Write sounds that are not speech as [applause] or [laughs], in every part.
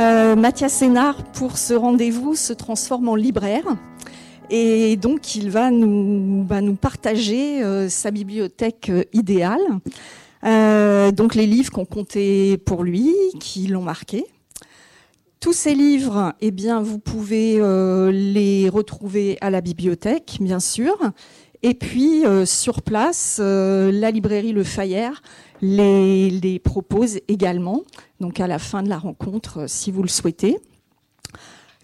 Euh, Mathias Sénard, pour ce rendez-vous, se transforme en libraire. Et donc, il va nous, partager euh, sa bibliothèque euh, idéale. donc, les livres qu'on comptait pour lui, qui l'ont marqué. Tous ces livres, eh bien, vous pouvez les retrouver à la bibliothèque, bien sûr. Et puis, sur place, la librairie Le Fayère les, propose également, donc à la fin de la rencontre, euh, si vous le souhaitez.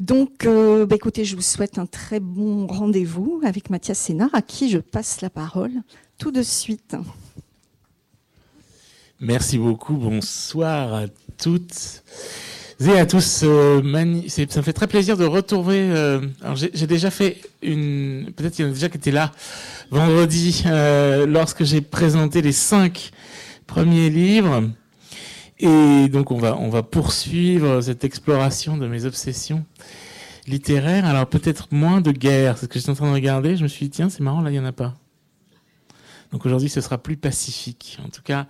Donc, euh, bah, écoutez, je vous souhaite un très bon rendez-vous avec Mathias Sénard, à qui je passe la parole tout de suite. Merci beaucoup. Bonsoir à toutes et à tous. Euh, ça me fait très plaisir de retrouver. j'ai déjà fait une. Peut-être qu'il y en a déjà qui étaient là vendredi lorsque j'ai présenté les cinq premier livre. Et donc on va, on va poursuivre cette exploration de mes obsessions littéraires. Alors peut-être moins de guerre, c'est ce que j'étais en train de regarder. Je me suis dit, tiens, c'est marrant, là, il n'y en a pas. Donc aujourd'hui, ce sera plus pacifique. En tout cas,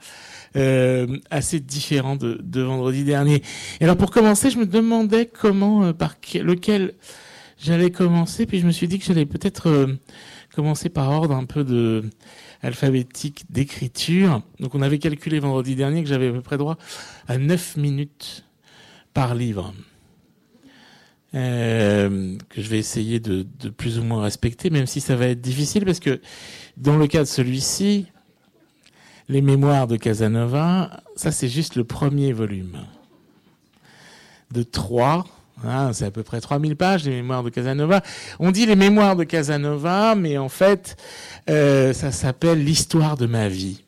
euh, assez différent de, de, vendredi dernier. Et alors pour commencer, je me demandais comment, euh, par lequel j'allais commencer. Puis je me suis dit que j'allais peut-être euh, commencer par ordre un peu de alphabétique d'écriture. Donc on avait calculé vendredi dernier que j'avais à peu près droit à 9 minutes par livre. Euh, que je vais essayer de, de, plus ou moins respecter, même si ça va être difficile, parce que dans le cas de celui-ci, les mémoires de Casanova, ça c'est juste le premier volume. De trois, hein, c'est à peu près 3000 pages, les mémoires de Casanova. On dit les mémoires de Casanova, mais en fait, euh, ça s'appelle L'histoire de ma vie.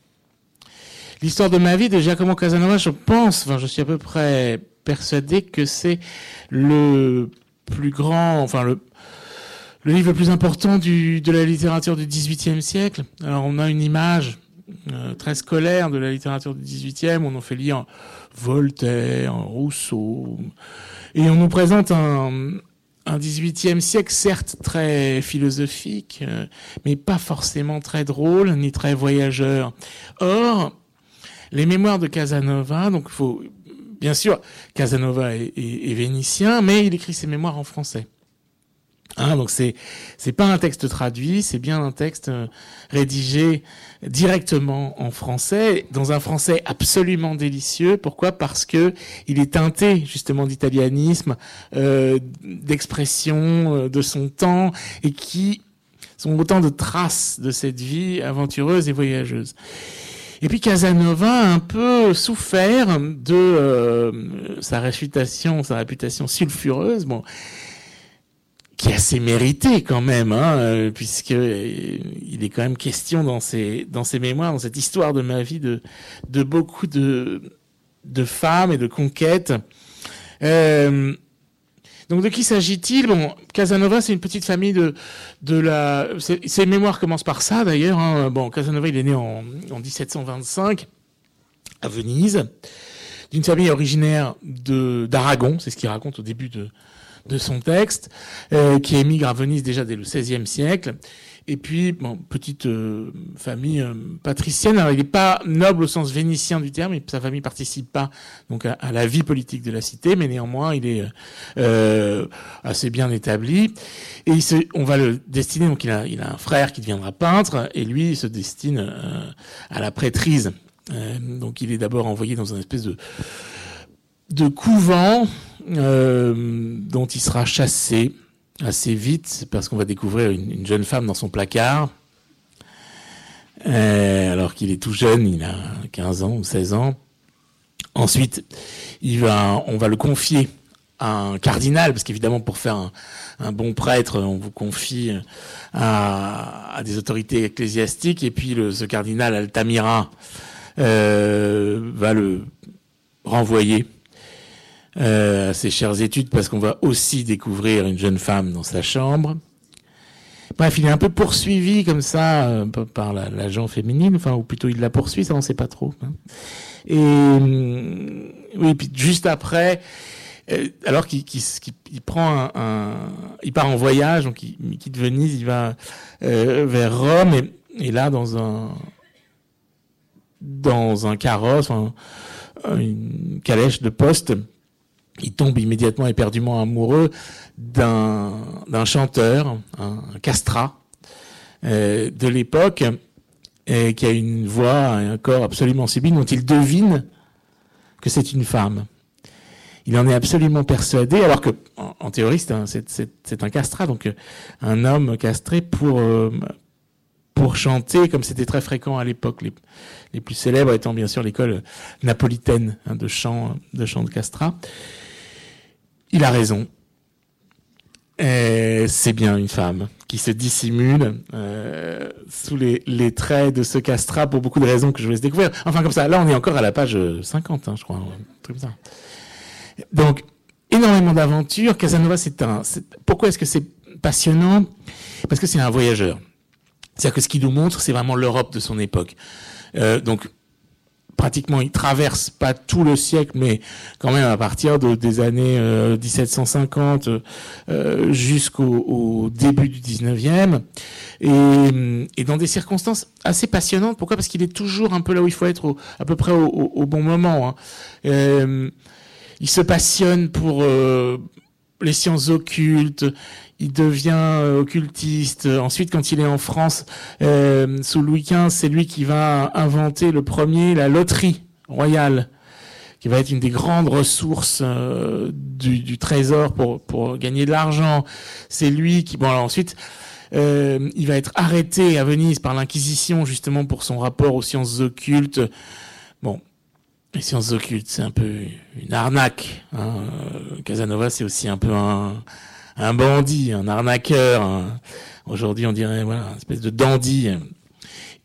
L'histoire de ma vie de Giacomo Casanova, je pense, enfin, je suis à peu près persuadé que c'est le plus grand, enfin, le, le livre le plus important de la littérature du XVIIIe siècle. Alors, on a une image euh, très scolaire de la littérature du XVIIIe, on en fait lire Voltaire, Rousseau, et on nous présente un, 18e siècle certes très philosophique, euh, mais pas forcément très drôle ni très voyageur. Or, les mémoires de Casanova, donc faut bien sûr Casanova est vénitien, mais il écrit ses mémoires en français. Hein, donc c'est c'est pas un texte traduit, c'est bien un texte euh, rédigé directement en français, dans un français absolument délicieux. Pourquoi? Parce que il est teinté justement d'italianisme, euh, d'expression euh, de son temps, et qui sont autant de traces de cette vie aventureuse et voyageuse. Et puis Casanova a un peu souffert de euh, sa réputation, sa réputation sulfureuse. Bon, qui est assez mérité quand même, hein, euh, puisque euh, il est quand même question dans ses dans mémoires, dans cette histoire de ma vie, de de beaucoup de de femmes et de conquêtes. Euh, donc de qui s'agit-il? Bon, Casanova, c'est une petite famille de de la. Ses mémoires commencent par ça d'ailleurs. Hein. Bon, Casanova, il est né en, en 1725 à Venise, d'une famille originaire de d'Aragon. C'est ce qu'il raconte au début de de son texte, euh, qui émigre à Venise déjà dès le XVIe siècle. Et puis, bon, petite euh, famille euh, patricienne. Alors, il n'est pas noble au sens vénitien du terme, et sa famille participe pas donc à, la vie politique de la cité, mais néanmoins, il est assez bien établi. Et il se, on va le destiner. Donc, il a, il a un frère qui deviendra peintre, et lui, il se destine à la prêtrise. donc, il est d'abord envoyé dans une espèce de de couvent euh, dont il sera chassé assez vite parce qu'on va découvrir une, jeune femme dans son placard. Euh, alors qu'il est tout jeune, il a 15 ans ou 16 ans. Ensuite, il va, on va le confier à un cardinal, parce qu'évidemment, pour faire un, bon prêtre, on vous confie à, des autorités ecclésiastiques, et puis ce cardinal Altamira euh, va le renvoyer euh, ses chères études parce qu'on va aussi découvrir une jeune femme dans sa chambre. Bref, il est un peu poursuivi comme ça euh, par l'agent féminine, enfin, ou plutôt il la poursuit, ça on sait pas trop. Hein. Et euh, oui, puis juste après, euh, alors qu'il prend un, il part en voyage, donc il, quitte Venise, il va vers Rome, et, là dans un dans un carrosse, une calèche de poste, il tombe immédiatement éperdument amoureux d'un chanteur, un, castrat euh, de l'époque, qui a une voix, un corps absolument sublime, dont il devine que c'est une femme. Il en est absolument persuadé, alors que en, théorie c'est un, castrat, donc euh, un homme castré pour euh, pour chanter, comme c'était très fréquent à l'époque. Les, les, plus célèbres étant bien sûr l'école napolitaine hein, de chant de chant de castrat. Il a raison. C'est bien une femme qui se dissimule euh, sous les, les, traits de ce castrat pour beaucoup de raisons que je vais laisse découvrir. Enfin comme ça, là on est encore à la page 50, hein, je crois. Donc énormément d'aventures. Casanova, c'est un. Pourquoi est-ce que c'est passionnant? Parce que c'est un voyageur. C'est-à-dire que ce qu'il nous montre, c'est vraiment l'Europe de son époque. Euh, donc pratiquement, il traverse pas tout le siècle, mais quand même à partir de, des années 1750 euh, euh, jusqu'au début du 19e, et, et, dans des circonstances assez passionnantes. Pourquoi? Parce qu'il est toujours un peu là où il faut être, à peu près au, bon moment. Hein. Euh, il se passionne pour les sciences occultes, il devient euh, occultiste. Ensuite, quand il est en France, euh, sous Louis XV, c'est lui qui va inventer le premier, la loterie royale, qui va être une des grandes ressources euh, du, trésor pour, gagner de l'argent. C'est lui qui... Bon, alors ensuite... Il va être arrêté à Venise par l'Inquisition justement pour son rapport aux sciences occultes. Bon, les sciences occultes, c'est un peu une arnaque. Hein. Casanova, c'est aussi un peu un, un bandit, un arnaqueur. Aujourd'hui, on dirait voilà, une espèce de dandy.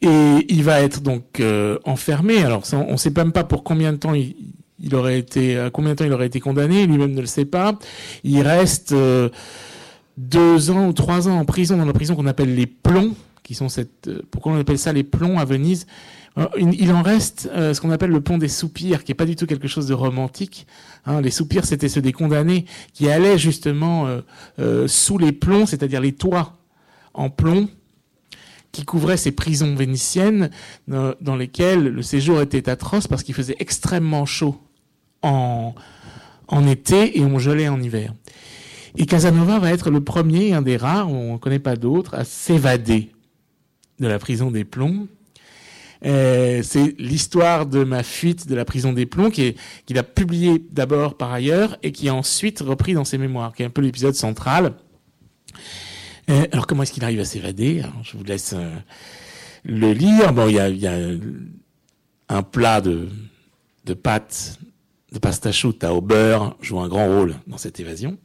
Et il va être donc euh, enfermé. Alors, on ne sait même pas pour combien de temps il, aurait été condamné. Lui-même ne le sait pas. Il reste euh, deux ans ou trois ans en prison dans la prison qu'on appelle les plombs, qui sont cette. Euh, pourquoi on appelle ça les plombs à Venise? Il en reste euh, ce qu'on appelle le pont des soupirs, qui est pas du tout quelque chose de romantique. Hein. les soupirs, c'était ceux des condamnés qui allaient justement euh, euh, sous les plombs, c'est-à-dire les toits en plomb, qui couvraient ces prisons vénitiennes dans lesquelles le séjour était atroce parce qu'il faisait extrêmement chaud en, en été et on gelait en hiver. Et Casanova va être le premier, un des rares, on ne connaît pas d'autres, à s'évader de la prison des plombs euh, c'est l'histoire de ma fuite de la prison des plombs qu'il a publié d'abord par ailleurs et qui a ensuite repris dans ses mémoires, qui est un peu l'épisode central. Euh, alors comment est-ce qu'il arrive à s'évader? Je vous laisse euh, le lire. Bon, il y a, un plat de, de pâtes de pasta chouta au beurre joue un grand rôle dans cette évasion.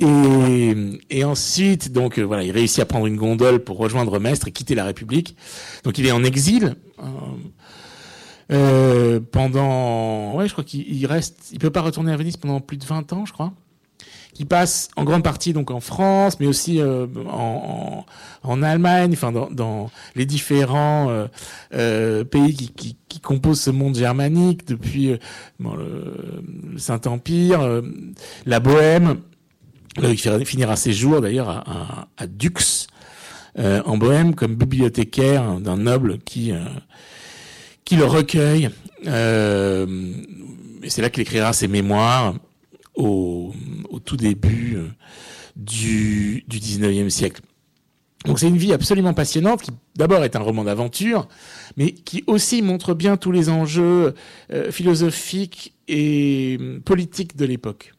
Et, et, ensuite, donc euh, voilà, il réussit à prendre une gondole pour rejoindre Mestre et quitter la République. Donc il est en exil euh, euh pendant, ouais, je crois qu'il reste, il peut pas retourner à Venise pendant plus de 20 ans, je crois. Qui passe en grande partie donc en France, mais aussi euh, en, en, en, Allemagne, enfin dans, dans les différents euh, euh pays qui, qui, qui, composent ce monde germanique depuis bon, le, le Saint Empire, la Bohème il finira ses jours d'ailleurs à, Dux, euh, en Bohème, comme bibliothécaire d'un noble qui euh, le recueille. Euh, et c'est là qu'il écrira ses mémoires au, au tout début du, du 19e siècle. Donc c'est une vie absolument passionnante qui d'abord est un roman d'aventure, mais qui aussi montre bien tous les enjeux philosophiques et politiques de l'époque.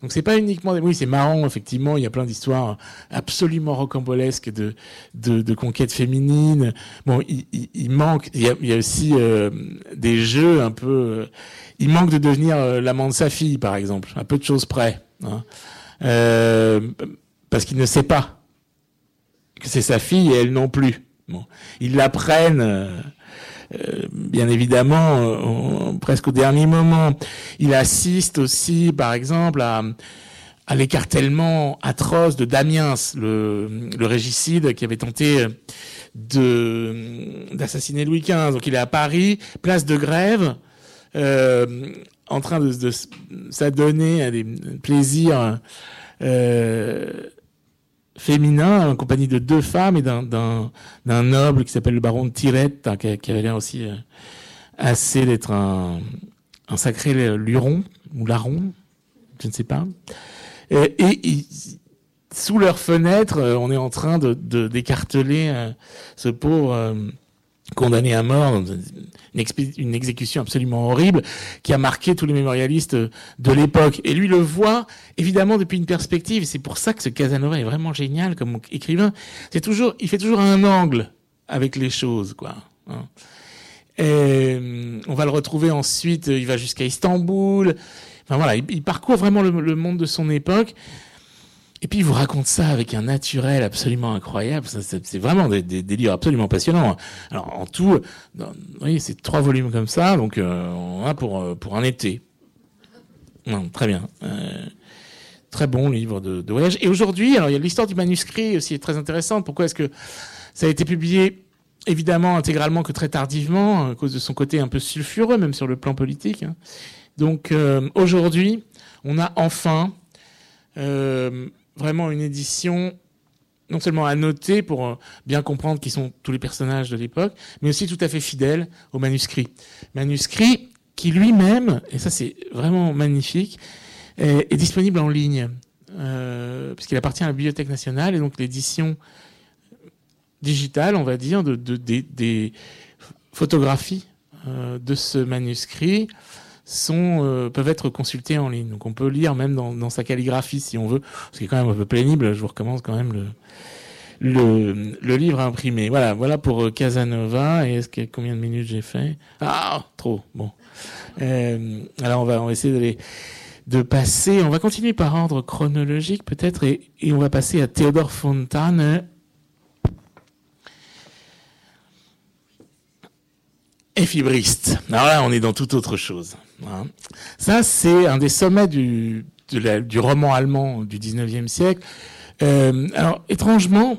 Donc c'est pas uniquement oui c'est marrant effectivement il y a plein d'histoires absolument rocambolesques de de, de conquêtes féminines. Bon il, il, manque il y a, il y a aussi euh, des jeux un peu euh, il manque de devenir euh, l'amant de sa fille par exemple un peu de choses près hein. parce qu'il ne sait pas que c'est sa fille et elle non plus. Bon ils l'apprennent euh, bien évidemment, euh, presque au dernier moment. Il assiste aussi, par exemple, à, à l'écartèlement atroce de Damiens, le, le régicide qui avait tenté de d'assassiner Louis XV. Donc il est à Paris, place de grève, euh, en train de, de s'adonner à des plaisirs euh, féminin en compagnie de deux femmes et d'un noble qui s'appelle le baron de Tirette, qui, qui, avait l'air aussi euh, assez d'être un, sacré luron, ou larron, je ne sais pas. Et, sous leur fenêtre, euh, on est en train de d'écarteler euh, ce pauvre euh, condamné à mort, une, une, exécution absolument horrible qui a marqué tous les mémorialistes de l'époque. Et lui le voit évidemment depuis une perspective. C'est pour ça que ce Casanova est vraiment génial comme écrivain. C'est toujours, il fait toujours un angle avec les choses, quoi. Hein. Et on va le retrouver ensuite. Il va jusqu'à Istanbul. Enfin voilà, il, parcourt vraiment le monde de son époque. Et puis il vous raconte ça avec un naturel absolument incroyable. C'est vraiment des, des, livres absolument passionnants. Alors en tout, vous voyez, c'est trois volumes comme ça, donc euh, on a pour euh, pour un été. Très bien. Euh, très bon livre de, voyage. Et aujourd'hui, alors il y a l'histoire du manuscrit aussi est très intéressante. Pourquoi est-ce que ça a été publié évidemment intégralement que très tardivement à cause de son côté un peu sulfureux, même sur le plan politique. Hein. Donc euh, aujourd'hui, on a enfin vraiment une édition non seulement à noter pour euh, bien comprendre qui sont tous les personnages de l'époque, mais aussi tout à fait fidèle au manuscrit. Manuscrit qui lui-même, et ça c'est vraiment magnifique, est, disponible en ligne, euh, puisqu'il appartient à la Bibliothèque nationale, et donc l'édition digitale, on va dire, de, des photographies euh, de ce manuscrit sont euh, peuvent être consultés en ligne. Donc on peut lire même dans, sa calligraphie si on veut, ce qui est quand même un peu pénible. Je vous recommande quand même le le, le livre imprimé. Voilà, voilà pour euh, Casanova. Et combien de minutes j'ai fait? Ah, trop. Bon. Euh, alors on va essayer de passer. On va continuer par ordre chronologique peut-être et, et on va passer à Théodore Fontane. Effibriste. Alors là, on est dans toute autre chose. Ça, c'est un des sommets du, du roman allemand du 19e siècle. Euh, alors, étrangement,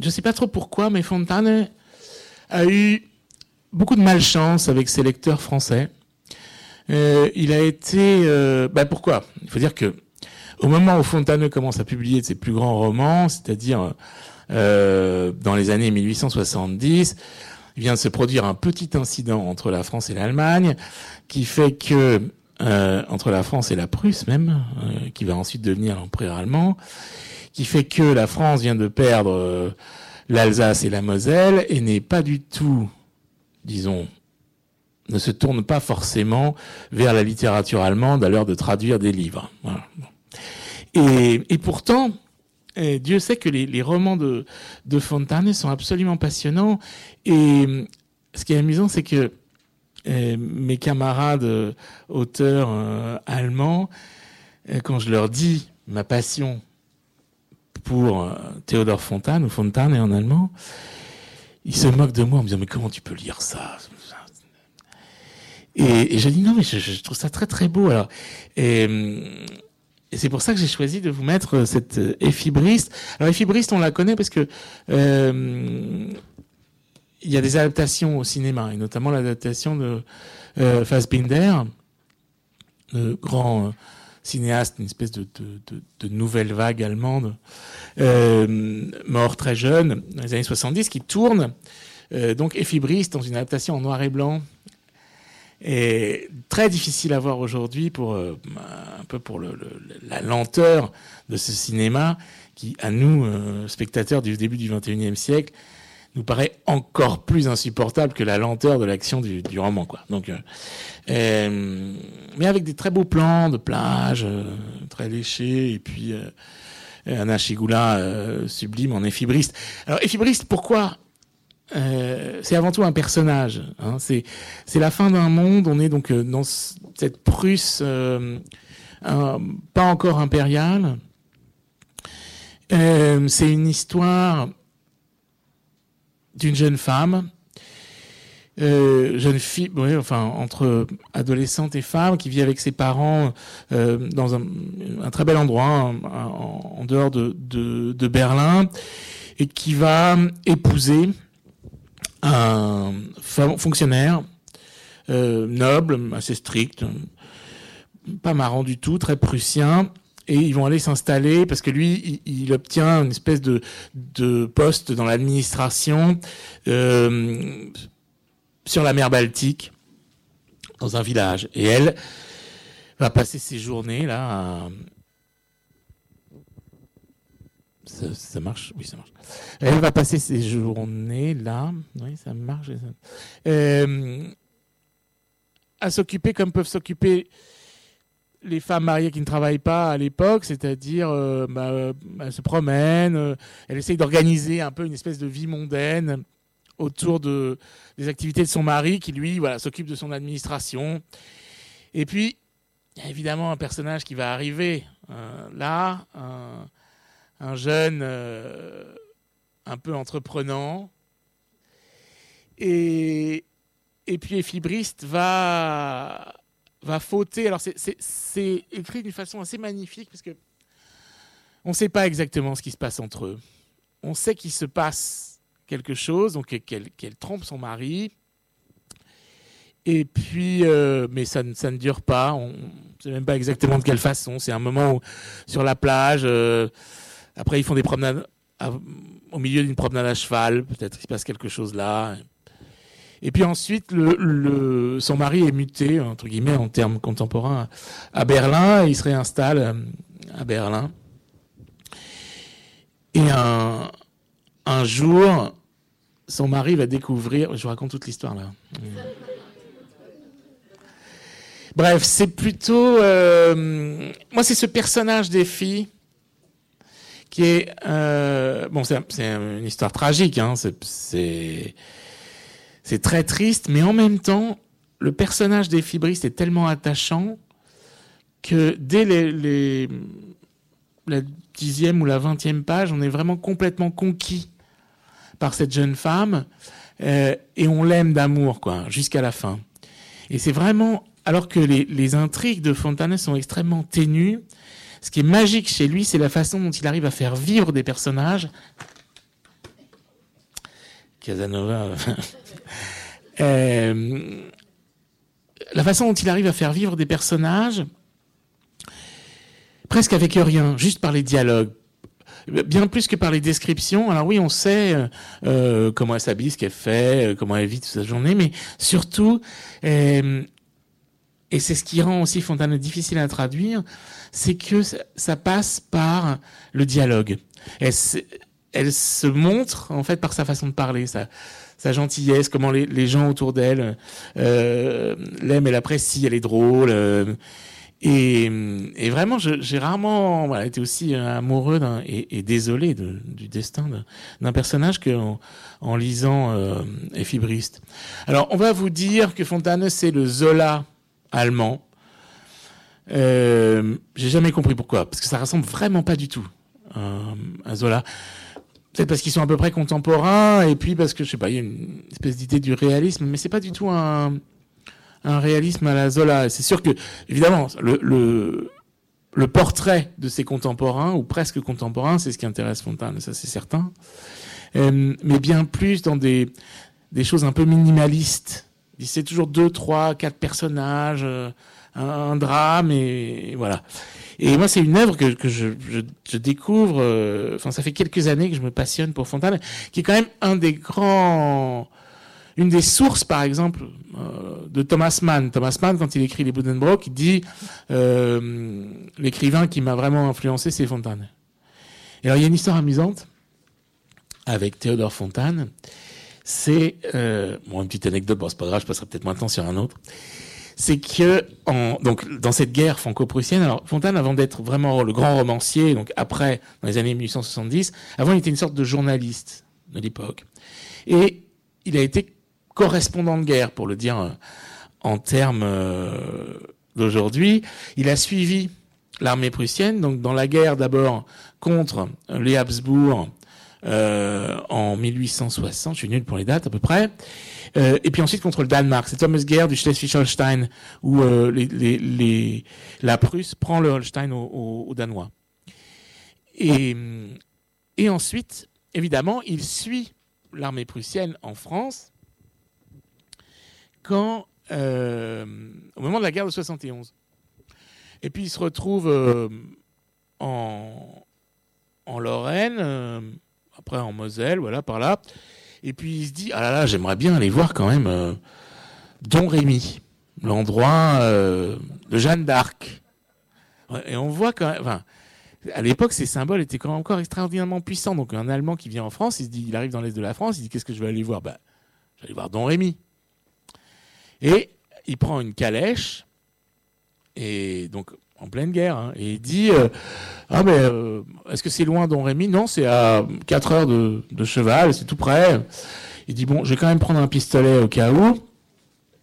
je ne sais pas trop pourquoi, mais Fontane a eu beaucoup de malchance avec ses lecteurs français. Euh, il a été... Euh, bah pourquoi? Il faut dire que au moment où Fontane commence à publier ses plus grands romans, c'est-à-dire dans les années 1870, il vient de se produire un petit incident entre la France et l'Allemagne qui fait que euh, entre la France et la Prusse même, euh, qui va ensuite devenir l'empereur allemand, qui fait que la France vient de perdre euh, l'Alsace et la Moselle et n'est pas du tout, disons, ne se tourne pas forcément vers la littérature allemande à l'heure de traduire des livres. Voilà. Et, et, pourtant, eh, Dieu sait que les, romans de, de Fontane sont absolument passionnants. Et ce qui est amusant, c'est que mes camarades euh, auteurs euh, allemands, euh, quand je leur dis ma passion pour Théodore Fontane, ou Fontane en allemand, ils se moquent de moi en me disant mais comment tu peux lire ça? Et, je dis non mais je, trouve ça très très beau alors c'est pour ça que j'ai choisi de vous mettre cette effibriste. Alors effibriste on la connaît parce que il y a des adaptations au cinéma, et notamment l'adaptation de euh, Fassbinder, le grand euh, cinéaste, une espèce de, nouvelle vague allemande, euh, mort très jeune, dans les années 70, qui tourne euh, donc effibriste dans une adaptation en noir et blanc, et très difficile à voir aujourd'hui pour euh, un peu pour la lenteur de ce cinéma qui, à nous, spectateurs du début du 21e siècle, nous paraît encore plus insupportable que la lenteur de l'action du, roman, quoi. Donc, euh, euh, mais avec des très beaux plans de plage, euh, très léchés, et puis euh, un Achigula euh, sublime en effibriste. Alors, effibriste, pourquoi C'est avant tout un personnage. Hein. C'est c'est la fin d'un monde. On est donc dans cette Prusse un, pas encore impériale. c'est une histoire d'une jeune femme, euh, jeune fille, enfin entre adolescente et femme, qui vit avec ses parents euh, dans un, un, très bel endroit, en, en dehors de, de, de, Berlin, et qui va épouser un fonctionnaire euh, noble, assez strict, pas marrant du tout, très prussien, et ils vont aller s'installer parce que lui, il, obtient une espèce de, de poste dans l'administration euh, sur la mer Baltique, dans un village. Et elle va passer ses journées là. À... Ça, marche? Oui, ça marche. Elle va passer ses journées là. Oui, ça marche. Euh, à s'occuper comme peuvent s'occuper les femmes mariées qui ne travaillent pas à l'époque, c'est-à-dire euh, bah, elle se promène, euh, elle essaye d'organiser un peu une espèce de vie mondaine autour de, des activités de son mari qui lui voilà s'occupe de son administration. Et puis il y a évidemment un personnage qui va arriver euh, là, un, jeune un peu entreprenant. Et, et puis Fibriste va va fauter. Alors c'est écrit d'une façon assez magnifique parce que on ne sait pas exactement ce qui se passe entre eux. On sait qu'il se passe quelque chose, donc qu'elle trompe son mari. Et puis, euh, mais ça, ça, ne dure pas. On ne sait même pas exactement de quelle façon. C'est un moment où, sur la plage. Euh, après, ils font des promenades au milieu d'une promenade à cheval. Peut-être qu'il se passe quelque chose là. Et puis ensuite, son mari est muté, entre guillemets, en termes contemporains, à Berlin, et il se réinstalle euh, à Berlin. Et un, un jour, son mari va découvrir, je vous raconte toute l'histoire là. Bref, c'est plutôt, euh, moi c'est ce personnage des filles euh, bon c'est une histoire tragique, hein, c'est très triste, mais en même temps, le personnage des fibristes est tellement attachant que dès la dixième ou la vingtième page, on est vraiment complètement conquis par cette jeune femme euh, et on l'aime d'amour, quoi, jusqu'à la fin. Et c'est vraiment, alors que les, intrigues de Fontana sont extrêmement ténues, ce qui est magique chez lui, c'est la façon dont il arrive à faire vivre des personnages. Casanova. [laughs] Euh, la façon dont il arrive à faire vivre des personnages, presque avec rien, juste par les dialogues, bien plus que par les descriptions. Alors oui, on sait euh, euh comment elle s'habille, ce qu'elle fait, comment elle vit toute sa journée, mais surtout, et c'est ce qui rend aussi Fontana difficile à traduire, c'est que ça, passe par le dialogue. Elle, se montre en fait par sa façon de parler. Sa gentillesse, comment les, gens autour d'elle euh, l'aiment et l'apprécient, elle est drôle. Euh, et, vraiment, j'ai rarement été aussi amoureux et, désolé du destin d'un personnage qu'en en lisant euh, Effibriste. Alors, on va vous dire que Fontane, c'est le Zola allemand. Euh, J'ai jamais compris pourquoi, parce que ça ressemble vraiment pas du tout à Zola. Peut-être parce qu'ils sont à peu près contemporains, et puis parce que, je sais pas, il y a une espèce d'idée du réalisme, mais c'est pas du tout un, réalisme à la Zola. C'est sûr que, évidemment, le, portrait de ses contemporains, ou presque contemporains, c'est ce qui intéresse Fontane, ça c'est certain. Euh, mais bien plus dans des, choses un peu minimalistes. C'est toujours deux, trois, quatre personnages, euh, un, drame, et voilà. Et moi, c'est une œuvre que, je, découvre. Euh, enfin, ça fait quelques années que je me passionne pour Fontane, qui est quand même un des grands, une des sources, par exemple, euh, de Thomas Mann. Thomas Mann, quand il écrit les Buddenbrook, il dit euh, l'écrivain qui m'a vraiment influencé, c'est Fontane. Et alors, il y a une histoire amusante avec Théodore Fontane. C'est bon, une petite anecdote. Bon, c'est pas grave, je passerai peut-être moins de temps sur un autre c'est que donc dans cette guerre franco-prussienne, alors Fontane avant d'être vraiment le grand romancier, donc après dans les années 1870, avant il était une sorte de journaliste de l'époque, et il a été correspondant de guerre pour le dire euh, en termes euh, d'aujourd'hui. Il a suivi l'armée prussienne, donc dans la guerre d'abord contre les Habsbourg euh, en 1860, je suis nul pour les dates à peu près. Euh, et puis ensuite contre le Danemark, cette fameuse guerre du Schleswig-Holstein où euh, la Prusse prend le Holstein aux, Danois. Et, et ensuite, évidemment, il suit l'armée prussienne en France quand, au moment de la guerre de 71. Et puis il se retrouve en, en Lorraine, après en Moselle, voilà, par là. Et puis il se dit, ah là là, j'aimerais bien aller voir quand même euh, Don Rémy. l'endroit de Jeanne d'Arc. Et on voit quand même, enfin, à l'époque, ces symboles étaient quand même encore extraordinairement puissants. Donc, un Allemand qui vient en France, il se dit, il arrive dans l'est de la France, il dit, qu'est-ce que je vais aller voir? Bah, Je vais aller voir Don Rémy. Et il prend une calèche, et donc en pleine guerre, hein, et il dit, euh, ah mais euh, est-ce que c'est loin Don Rémy Non, c'est à 4 heures de, cheval, c'est tout près. Il dit, bon, je vais quand même prendre un pistolet au cas où.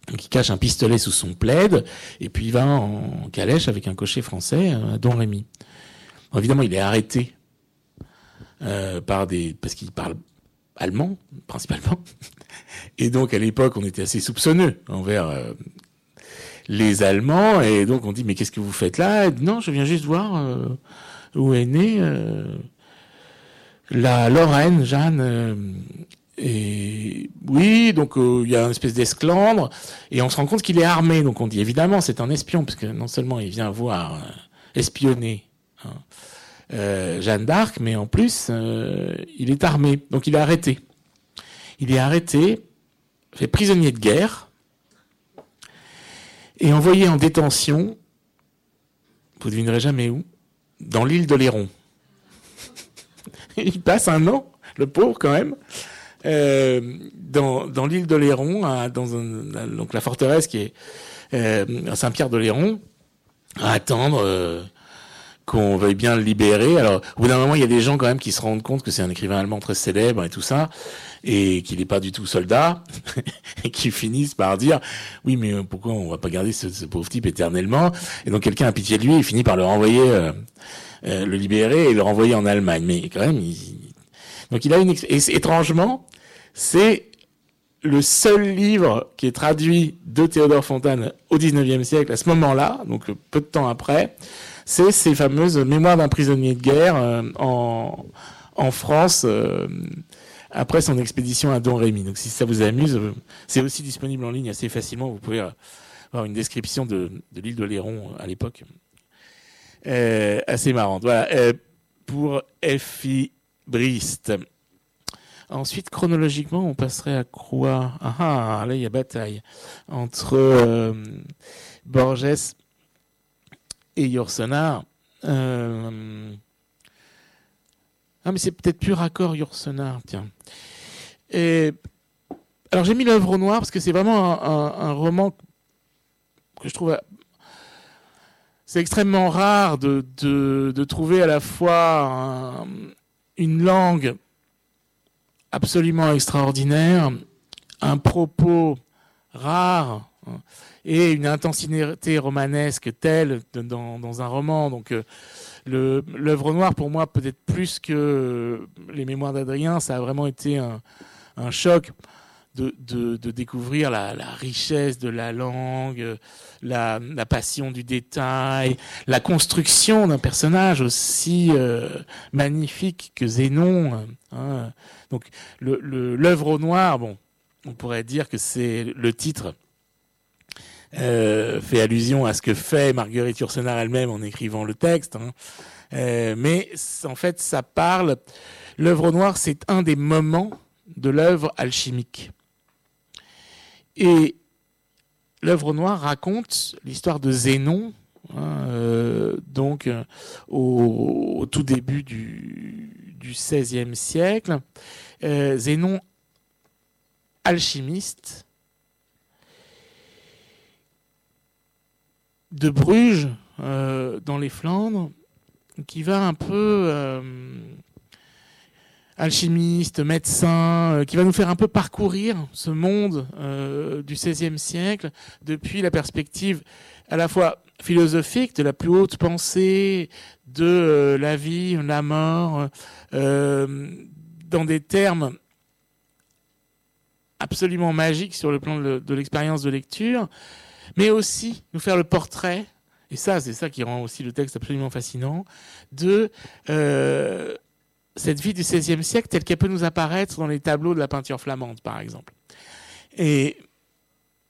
Donc il cache un pistolet sous son plaid, et puis il va en calèche avec un cocher français à Don Rémy évidemment, il est arrêté euh, par des parce qu'il parle allemand principalement. [laughs] Et donc à l'époque, on était assez soupçonneux envers les Allemands. Et donc on dit mais qu'est-ce que vous faites là? Non, je viens juste voir euh, où est née la Lorraine, Jeanne. et oui, donc il y a une espèce d'esclandre et on se rend compte qu'il est armé. Donc on dit évidemment c'est un espion parce que non seulement il vient voir espionner Hein. Euh, Jeanne d'Arc, mais en plus, euh, il est armé, donc il est arrêté. Il est arrêté, fait prisonnier de guerre, et envoyé en détention, vous devinerez jamais où, dans l'île de Léron. [laughs] il passe un an, le pauvre quand même, euh, dans, dans l'île de Léron, dans un, donc la forteresse qui est à Saint-Pierre de Léron, à attendre qu'on veuille bien le libérer. Alors, au bout d'un moment, il y a des gens quand même qui se rendent compte que c'est un écrivain allemand très célèbre et tout ça, et qu'il n'est pas du tout soldat, [laughs] et qui finissent par dire, oui, mais pourquoi on va pas garder ce, pauvre type éternellement? Et donc, quelqu'un a pitié de lui, il finit par le renvoyer, euh, euh, le libérer et le renvoyer en Allemagne. Mais quand même, il... donc il a une... Et étrangement, c'est le seul livre qui est traduit de Théodore Fontane au 19e siècle, à ce moment-là, donc peu de temps après, c'est ces fameuses mémoires d'un prisonnier de guerre euh, en, en France euh, après son expédition à Don Rémy. Donc si ça vous amuse, euh, c'est aussi disponible en ligne assez facilement. Vous pouvez avoir une description de, l'île de Léron à l'époque. assez marrante. Voilà. pour Effie Brist. Ensuite, chronologiquement, on passerait à quoi Ah, ah là, il y a bataille entre Borges et Yourcenar. Euh... Ah, mais c'est peut-être plus raccord Yourcenar, tiens. Alors j'ai mis l'œuvre au noir parce que c'est vraiment un, roman que je trouve c'est extrêmement rare de, trouver à la fois une langue absolument extraordinaire, un propos rare, et une intensité romanesque telle dans, un roman. Donc euh, l'œuvre noire, pour moi, peut-être plus que les mémoires d'Adrien, ça a vraiment été un, choc. De, découvrir la, richesse de la langue, la, la, passion du détail, la construction d'un personnage aussi euh, magnifique que Zénon. Hein. Donc l'œuvre le, noir, bon, on pourrait dire que c'est le titre euh, fait allusion à ce que fait Marguerite Yourcenar elle-même en écrivant le texte. Hein. Euh, mais en fait, ça parle. L'œuvre noire, c'est un des moments de l'œuvre alchimique. Et l'œuvre noire raconte l'histoire de Zénon, hein, euh, donc au, tout début du XVIe siècle. Zénon, alchimiste, de Bruges, euh, dans les Flandres, qui va un peu euh, alchimiste, médecin, euh, qui va nous faire un peu parcourir ce monde du XVIe siècle depuis la perspective à la fois philosophique de la plus haute pensée de la vie, la mort, dans des termes absolument magiques sur le plan de l'expérience de lecture, mais aussi nous faire le portrait, et ça, c'est ça qui rend aussi le texte absolument fascinant, de euh, cette vie du XVIe siècle telle qu'elle peut nous apparaître dans les tableaux de la peinture flamande, par exemple. Et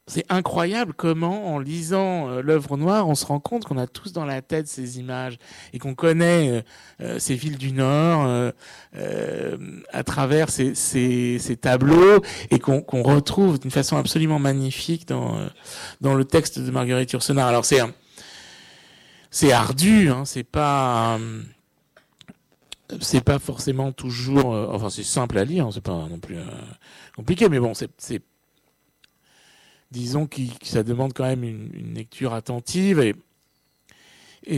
c'est incroyable comment, en lisant euh, l'œuvre noire, on se rend compte qu'on a tous dans la tête ces images et qu'on connaît euh, euh, ces villes du Nord à travers ces, tableaux et qu'on retrouve d'une façon absolument magnifique dans le texte de Marguerite Yourcenar. Alors c'est c'est ardu, hein, c'est pas c'est pas forcément toujours, enfin c'est simple à lire, c'est pas non plus compliqué, mais bon c'est disons que ça demande quand même une, lecture attentive et,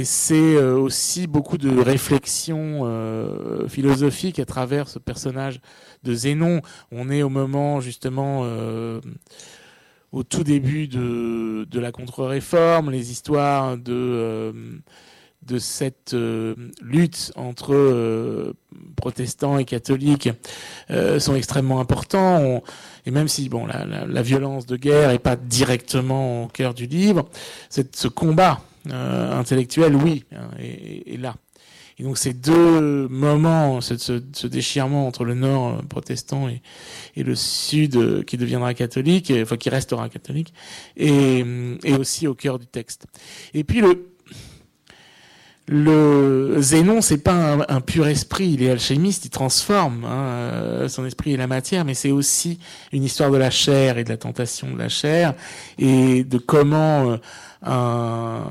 c'est euh, aussi beaucoup de réflexion euh, philosophique à travers ce personnage de Zénon. On est au moment justement euh, au tout début de la contre-réforme, les histoires de de cette lutte entre protestants et catholiques sont extrêmement importants. Et même si bon, la, violence de guerre est pas directement au cœur du livre, ce combat euh, intellectuel, oui, hein, est, est, là. Et donc ces deux moments, ce, déchirement entre le nord euh, protestant et, le sud euh, qui deviendra catholique, enfin qui restera catholique, et, et aussi au cœur du texte. Et puis le, le Zénon, c'est pas un, pur esprit, il est alchimiste, il transforme hein, euh, son esprit et la matière, mais c'est aussi une histoire de la chair et de la tentation de la chair et de comment euh, un,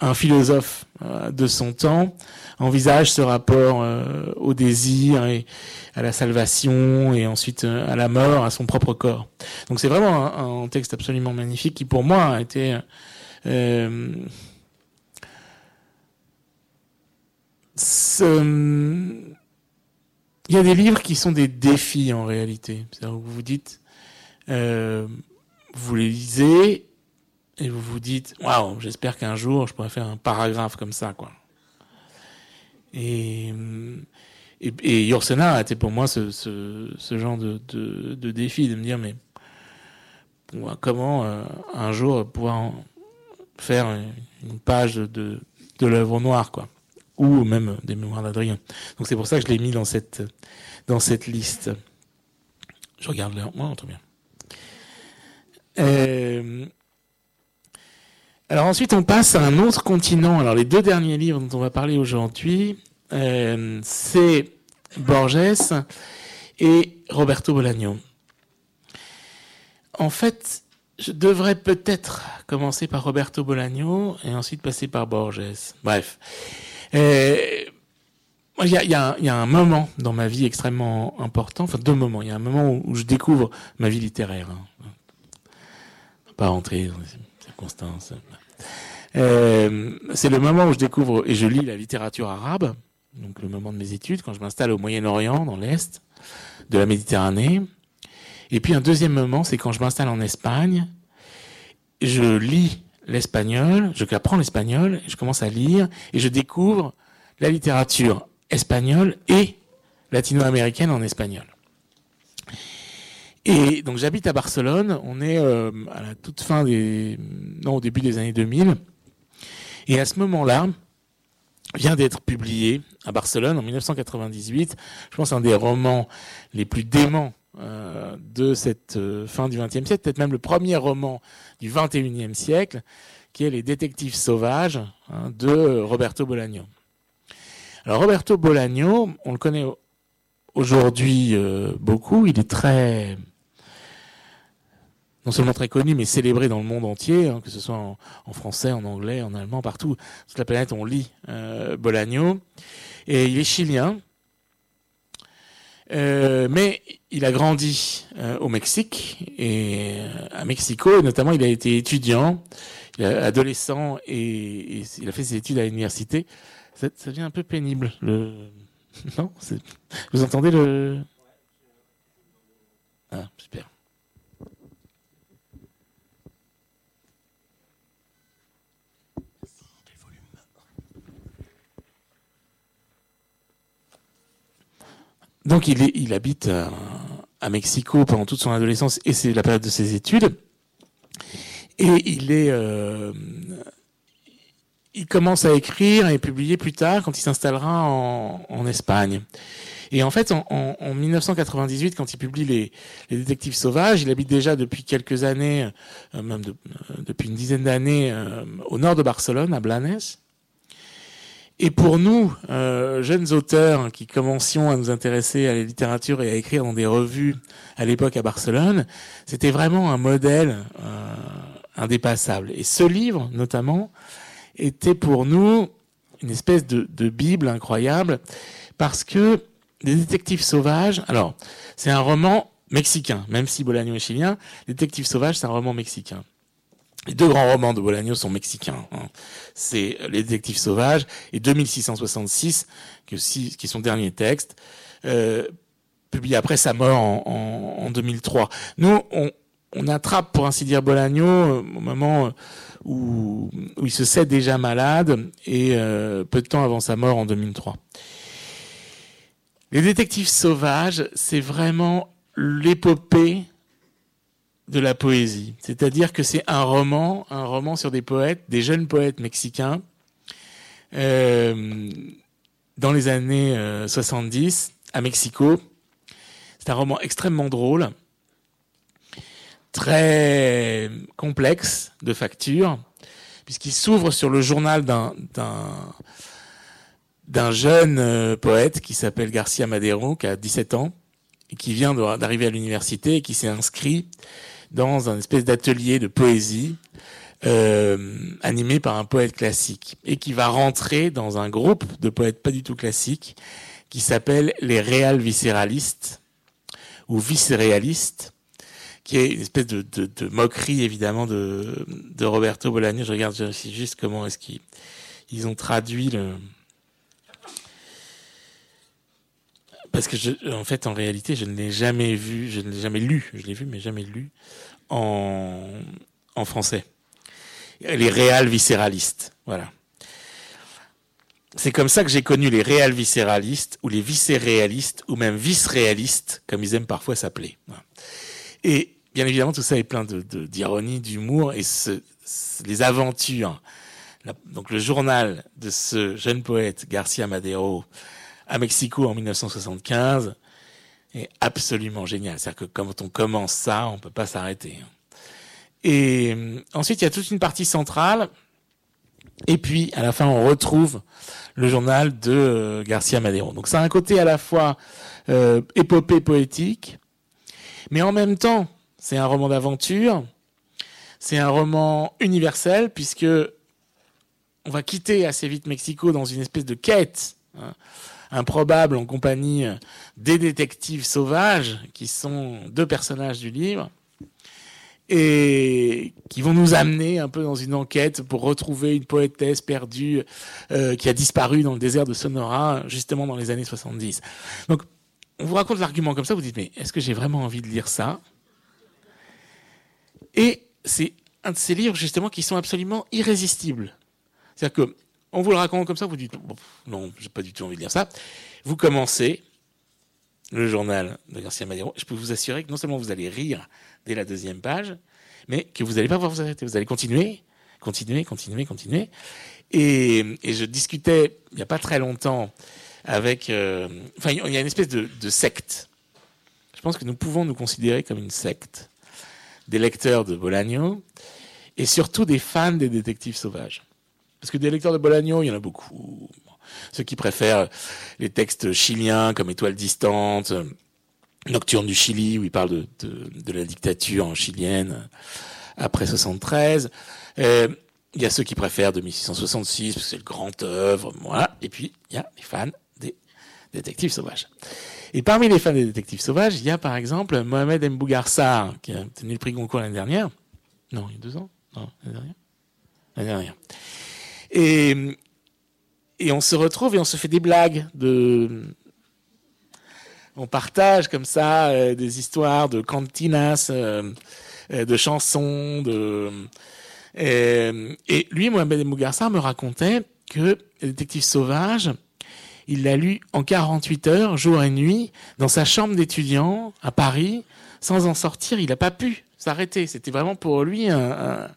un, philosophe euh, de son temps envisage ce rapport au désir et à la salvation et ensuite à la mort, à son propre corps. Donc c'est vraiment un, un, texte absolument magnifique qui pour moi a été il y a des livres qui sont des défis en réalité. Vous vous dites, euh, vous les lisez et vous vous dites, waouh, j'espère qu'un jour je pourrai faire un paragraphe comme ça, quoi. Et, et, Yorsena a été pour moi ce, ce, ce genre de, de, de, défi, de me dire, mais comment euh, un jour pouvoir faire une page de, de l'œuvre noire, quoi ou même des mémoires d'Adrien. Donc c'est pour ça que je l'ai mis dans cette, dans cette liste. Je regarde l'heure. Moi, très bien. Euh, alors ensuite, on passe à un autre continent. Alors les deux derniers livres dont on va parler aujourd'hui, euh, c'est Borges et Roberto Bolaño. En fait, je devrais peut-être commencer par Roberto Bolaño et ensuite passer par Borges. Bref. Euh, il y a, un moment dans ma vie extrêmement important, enfin deux moments. Il y a un moment où, je découvre ma vie littéraire. Hein. Pas rentrer dans les circonstances. Euh, c'est le moment où je découvre et je lis la littérature arabe, donc le moment de mes études, quand je m'installe au Moyen-Orient, dans l'Est de la Méditerranée. Et puis un deuxième moment, c'est quand je m'installe en Espagne, je lis l'espagnol, je apprends l'espagnol, je commence à lire et je découvre la littérature espagnole et latino-américaine en espagnol. Et donc j'habite à Barcelone, on est euh, à la toute fin des non au début des années 2000 et à ce moment-là vient d'être publié à Barcelone en 1998, je pense un des romans les plus déments euh, de cette euh, fin du XXe siècle, peut-être même le premier roman du XXIe siècle, qui est Les Détectives sauvages hein, de Roberto Bolaño. Alors Roberto Bolaño, on le connaît aujourd'hui euh, beaucoup, il est très non seulement très connu, mais célébré dans le monde entier, hein, que ce soit en, français, en anglais, en allemand, partout. Toute la planète, on lit Bolaño. Et il est chilien, euh, mais il a grandi euh, au Mexique et euh, à Mexico, notamment il a été étudiant, adolescent et, il a fait ses études à l'université. Ça, ça devient un peu pénible. Le... Non Vous entendez le... Ah, super. Donc il, habite à, à, Mexico pendant toute son adolescence et c'est la période de ses études. Et il est, euh, commence à écrire et publier plus tard quand il s'installera en, Espagne. Et en fait, en, en, 1998, quand il publie les, Détectives sauvages, il habite déjà depuis quelques années, euh, même de, euh, depuis une dizaine d'années, euh, au nord de Barcelone, à Blanes. Et pour nous, jeunes auteurs qui commencions à nous intéresser à la littérature et à écrire dans des revues à l'époque à Barcelone, c'était vraiment un modèle indépassable. Et ce livre, notamment, était pour nous une espèce de, de bible incroyable parce que des détectives sauvages. Alors, c'est un roman mexicain, même si Bolaño est chilien. Détectives sauvages, c'est un roman mexicain. Les deux grands romans de Bolaño sont mexicains. Hein. C'est Les Détectives Sauvages et 2666, qui, est son dernier texte, euh, publié après sa mort en, en, 2003. Nous, on, attrape, pour ainsi dire, Bolaño euh, au moment où, où, il se sait déjà malade et euh, peu de temps avant sa mort en 2003. Les détectives sauvages, c'est vraiment l'épopée de la poésie. C'est-à-dire que c'est un roman, sur des poètes, des jeunes poètes mexicains, euh, dans les années 70 euh, à Mexico. C'est un roman extrêmement drôle, très complexe de facture, puisqu'il s'ouvre sur le journal d'un d'un jeune euh, poète qui s'appelle Garcia Madero, qui a 17 ans, et qui vient d'arriver à l'université et qui s'est inscrit dans un espèce d'atelier de poésie euh, animé par un poète classique et qui va rentrer dans un groupe de poètes pas du tout classiques qui s'appelle les réal viscéralistes ou viscéréalistes qui est une espèce de, de, de moquerie évidemment de, de Roberto Bolaño. Je regarde juste comment est-ce qu'ils ils ont traduit le, Parce que en fait, en réalité, je ne l'ai jamais vu, je ne l'ai jamais lu. Je l'ai vu, mais jamais lu en, français. Les réals viscéralistes, voilà. C'est comme ça que j'ai connu les réals viscéralistes ou les viscéréalistes ou même vice-réalistes, comme ils aiment parfois s'appeler. Et bien évidemment, tout ça est plein d'ironie, d'humour et les aventures. Donc le journal de ce jeune poète Garcia Madero à Mexico en 1975 est absolument génial. C'est-à-dire que quand on commence ça, on peut pas s'arrêter. Et euh, ensuite, il y a toute une partie centrale. Et puis, à la fin, on retrouve le journal de euh, Garcia Madero. Donc, ça a un côté à la fois euh, épopée poétique, mais en même temps, c'est un roman d'aventure. C'est un roman universel puisque on va quitter assez vite Mexico dans une espèce de quête. Hein, improbable en compagnie des détectives sauvages, qui sont deux personnages du livre, et qui vont nous amener un peu dans une enquête pour retrouver une poétesse perdue euh, qui a disparu dans le désert de Sonora, justement dans les années 70. Donc, on vous raconte l'argument comme ça, vous dites, mais est-ce que j'ai vraiment envie de lire ça? Et c'est un de ces livres, justement, qui sont absolument irrésistibles. C'est-à-dire que on vous le raconte comme ça, vous dites non, j'ai pas du tout envie de lire ça. Vous commencez le journal de Garcia Madero. Je peux vous assurer que non seulement vous allez rire dès la deuxième page, mais que vous n'allez pas pouvoir vous arrêter. Vous allez continuer, continuer, continuer, continuer. Et, je discutais il n'y a pas très longtemps avec, euh, enfin, il y a une espèce de, de secte. Je pense que nous pouvons nous considérer comme une secte des lecteurs de Bolaño et surtout des fans des détectives sauvages. Parce que des lecteurs de Bolaño, il y en a beaucoup. Ceux qui préfèrent les textes chiliens comme Étoile distante, Nocturne du Chili, où il parle de, de, de la dictature chilienne après 73. Euh, il y a ceux qui préfèrent 2666, parce que c'est le grand œuvre, voilà. Et puis, il y a les fans des détectives sauvages. Et parmi les fans des détectives sauvages, il y a par exemple Mohamed Mbougarsar, qui a tenu le prix Goncourt l'année dernière. Non, il y a deux ans Non, l'année dernière L'année dernière. Et, on se retrouve et on se fait des blagues de, on partage comme ça euh, des histoires de cantinas, euh, euh, de chansons, de et lui, Mohamed Mougarsa, me racontait que Détective Sauvage, il l'a lu en 48 heures, jour et nuit, dans sa chambre d'étudiant à Paris, sans en sortir. Il n'a pas pu s'arrêter. C'était vraiment pour lui un,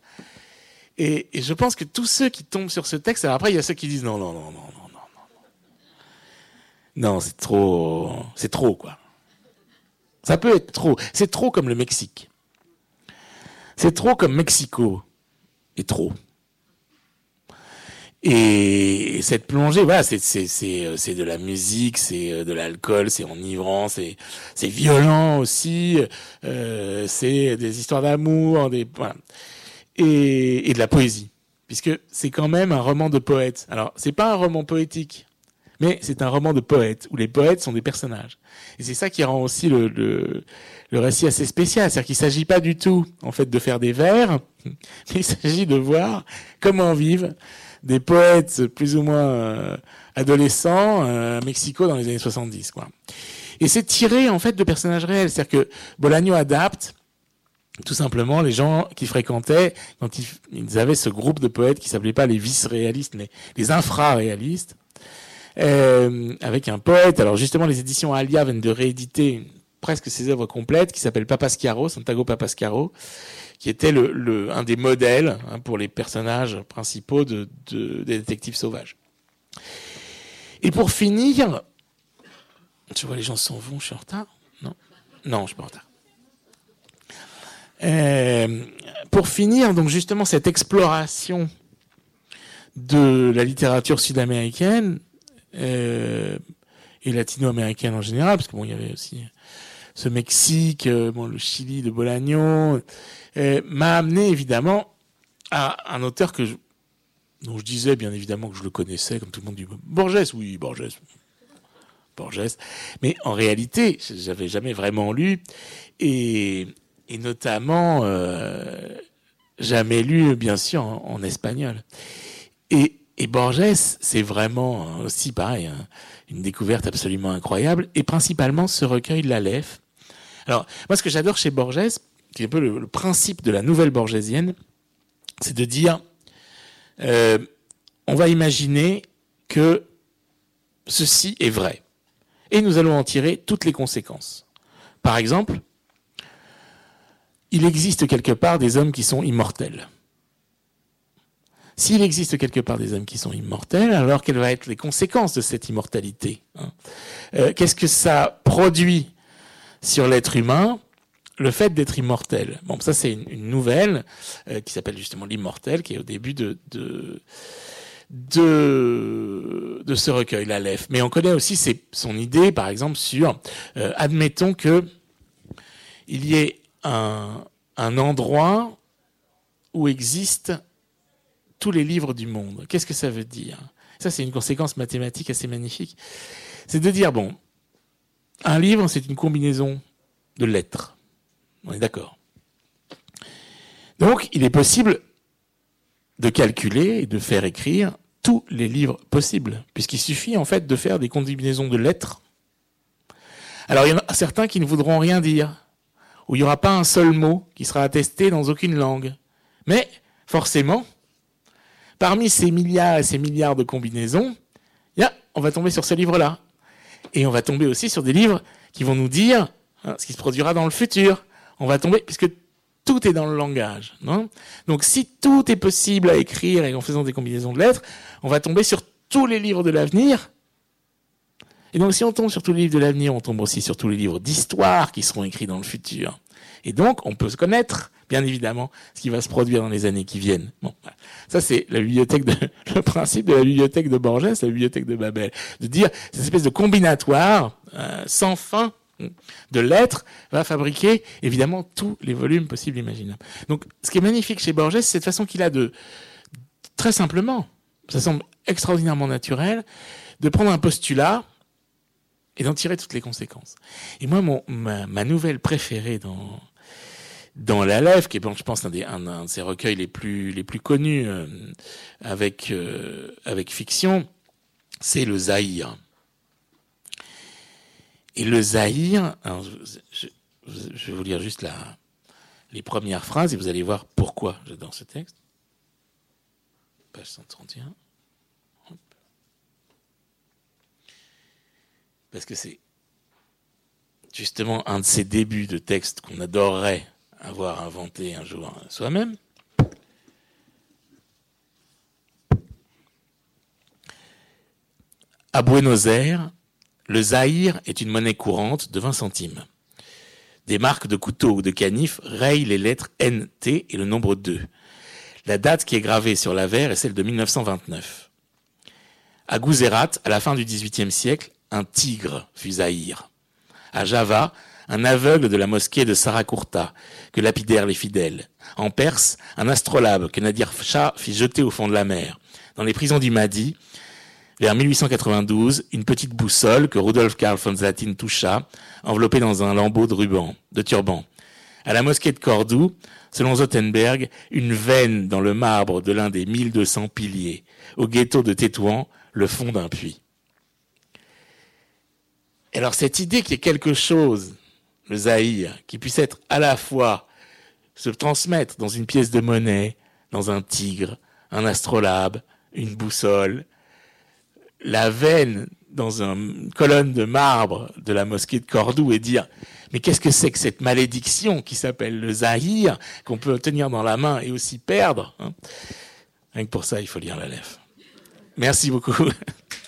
et, je pense que tous ceux qui tombent sur ce texte, alors après il y a ceux qui disent non, non, non, non, non, non, non. Non, c'est trop, c'est trop quoi. Ça peut être trop. C'est trop comme le Mexique. C'est trop comme Mexico. Et trop. Et cette plongée, voilà, c'est c'est de la musique, c'est euh, de l'alcool, c'est enivrant, c'est c'est violent aussi, euh, c'est des histoires d'amour, des voilà, et, de la poésie, puisque c'est quand même un roman de poète. Alors c'est pas un roman poétique, mais c'est un roman de poète où les poètes sont des personnages. Et c'est ça qui rend aussi le, le, le récit assez spécial, c'est-à-dire qu'il s'agit pas du tout en fait de faire des vers, [laughs] mais il s'agit de voir comment vivent des poètes plus ou moins euh, adolescents euh, à Mexico dans les années 70 quoi. Et c'est tiré en fait de personnages réels, c'est-à-dire que Bolaño adapte tout simplement les gens qui fréquentaient quand ils, avaient ce groupe de poètes qui s'appelait pas les vice-réalistes mais les infra-réalistes euh, avec un poète. Alors justement, les éditions Alia viennent de rééditer presque ses œuvres complètes, qui s'appelle Papascaro, Santiago Papascaro, qui était le, le un des modèles hein, pour les personnages principaux de, de, des détectives sauvages. Et pour finir, tu vois les gens s'en vont, je suis en retard? Non? Non, je suis pas en retard. Euh, pour finir, donc justement cette exploration de la littérature sud-américaine, euh, et latino-américaine en général, parce que bon, il y avait aussi ce Mexique, euh, bon, le Chili de Bolaño, m'a amené évidemment à un auteur que dont je disais bien évidemment que je le connaissais, comme tout le monde dit Borges, oui, Borges, Borges, mais en réalité, j'avais jamais vraiment lu, et, et notamment euh, jamais lu, bien sûr, en, espagnol. Et Borges, c'est vraiment aussi pareil, hein, une découverte absolument incroyable, et principalement ce recueil L'Aleph. Alors, moi, ce que j'adore chez Borges, qui est un peu le, le principe de la nouvelle borgésienne, c'est de dire, euh, on va imaginer que ceci est vrai, et nous allons en tirer toutes les conséquences. Par exemple, il existe quelque part des hommes qui sont immortels. S'il existe quelque part des hommes qui sont immortels, alors quelles vont être les conséquences de cette immortalité hein? Euh, Qu'est-ce que ça produit sur l'être humain? Le fait d'être immortel Bon, ça c'est une, nouvelle euh, qui s'appelle justement l'immortel, qui est au début de, ce recueil, l'Aleph. Mais on connaît aussi son idée, par exemple, sur, euh, admettons que il y ait un, endroit où existe tous les livres du monde. Qu'est-ce que ça veut dire? Ça, c'est une conséquence mathématique assez magnifique. C'est de dire, bon, un livre, c'est une combinaison de lettres. On est d'accord. Donc, il est possible de calculer et de faire écrire tous les livres possibles, puisqu'il suffit en fait de faire des combinaisons de lettres. Alors, il y en a certains qui ne voudront rien dire, où il n'y aura pas un seul mot qui sera attesté dans aucune langue. Mais, forcément, parmi ces milliards et ces milliards de combinaisons, yeah, on va tomber sur ce livre-là. Et on va tomber aussi sur des livres qui vont nous dire hein, ce qui se produira dans le futur. On va tomber, puisque tout est dans le langage. Non? Donc si tout est possible à écrire et en faisant des combinaisons de lettres, on va tomber sur tous les livres de l'avenir. Et donc si on tombe sur tous les livres de l'avenir, on tombe aussi sur tous les livres d'histoire qui seront écrits dans le futur. Et donc on peut se connaître bien évidemment, ce qui va se produire dans les années qui viennent. Bon, ça c'est la bibliothèque de, [laughs] le principe de la bibliothèque de Borges, la bibliothèque de Babel, de dire cette espèce de combinatoire euh, sans fin de lettres va fabriquer évidemment tous les volumes possibles imaginables. Donc, ce qui est magnifique chez Borges, c'est cette façon qu'il a de très simplement, ça semble extraordinairement naturel, de prendre un postulat et d'en tirer toutes les conséquences. Et moi, mon, ma, nouvelle préférée dans dans la qui est, bon, je pense, un, des, un, de ses recueils les plus, les plus connus euh, avec, euh, avec fiction, c'est le Zahir. Et le Zahir, je, vais vous lire juste la, les premières phrases et vous allez voir pourquoi j'adore ce texte. Page 131. Parce que c'est justement un de ces débuts de texte qu'on adorerait avoir inventé un jour soi-même. À Buenos Aires, Le Zahir est une monnaie courante de 20 centimes. Des marques de couteaux ou de canifs rayent les lettres NT et le nombre 2. La date qui est gravée sur la verre est celle de 1929. À Guzerat, à la fin du XVIIIe siècle, un tigre fut Zahir. À Java, un aveugle de la mosquée de Sarakurta, que lapidèrent les fidèles. En Perse, un astrolabe que Nadir Shah fit jeter au fond de la mer. Dans les prisons du Mahdi, vers 1892, une petite boussole que Rudolf Karl von Zatin toucha, enveloppée dans un lambeau de ruban, de turban. À la mosquée de Cordoue, selon Zottenberg, une veine dans le marbre de l'un des 1200 piliers. Au ghetto de Tétouan, le fond d'un puits. Alors cette idée qu'il y ait quelque chose, le Zahir, qui puisse être à la fois se transmettre dans une pièce de monnaie, dans un tigre, un astrolabe, une boussole, la veine dans une colonne de marbre de la mosquée de Cordoue et dire mais qu'est-ce que c'est que cette malédiction qui s'appelle le Zahir, qu'on peut tenir dans la main et aussi perdre hein? Rien que pour ça, il faut lire la. Merci beaucoup. [laughs]